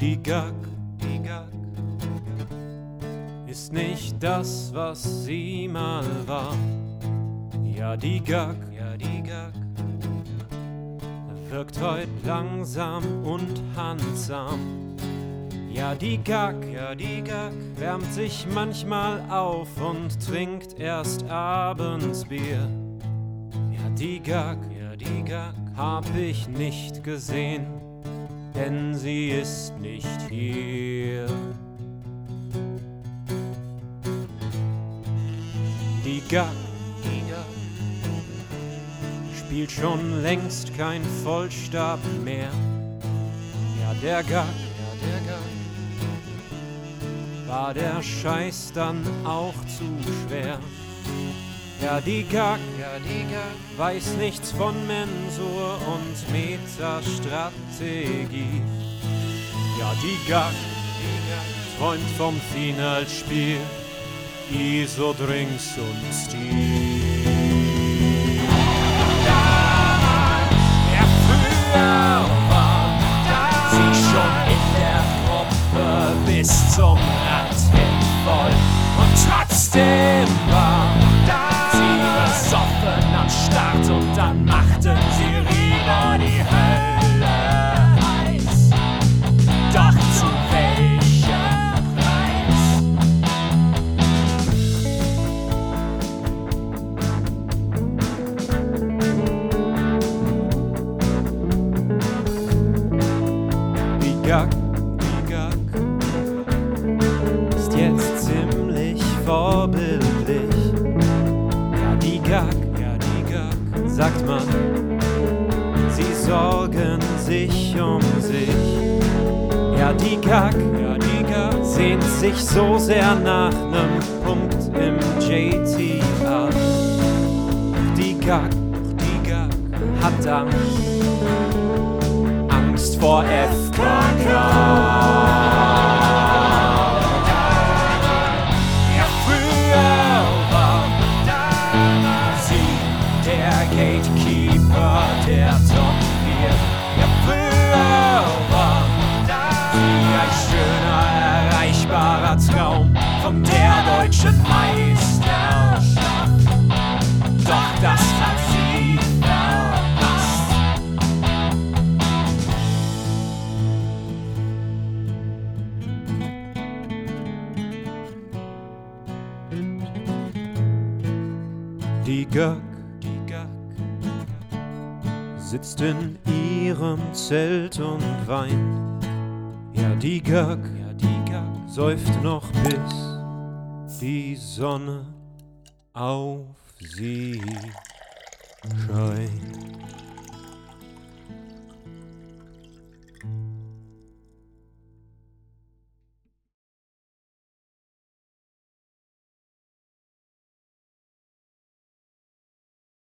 Die Gag, die Gag ist nicht das, was sie mal war. Ja, die Gag, ja, die Gag wirkt heut langsam und handsam. Ja, die Gag, ja, die Gag wärmt sich manchmal auf und trinkt erst abends Bier. Ja, die Gag, ja, die Gag hab ich nicht gesehen, denn sie ist nicht hier. Die Gag, spielt schon längst kein Vollstab mehr. Ja, der Gag, ja, der Gag war der Scheiß dann auch zu schwer. Ja, die Gag, ja, weiß nichts von Mensur und Metastrategie. Ja, die Gag, die träumt vom Finalspiel, ISO-Drinks und Stil. der früher war. Sie schon in der Gruppe bis zum Rand hin voll. Und trotzdem war Gag, die Gag ist jetzt ziemlich vorbildlich. Ja, die Gag, ja, die Gag, sagt man, sie sorgen sich um sich. Ja, die Gag, ja, die Gag sehnt sich so sehr nach nem Punkt im JTA. Die Gag, die Gag hat Angst. Angst vor FKK. Von der deutschen Meisterschaft. Doch das hat sie verpasst. Die Gag, die Gag sitzt in ihrem Zelt und weint. Ja, die Gag säuft noch bis die Sonne auf sie scheint.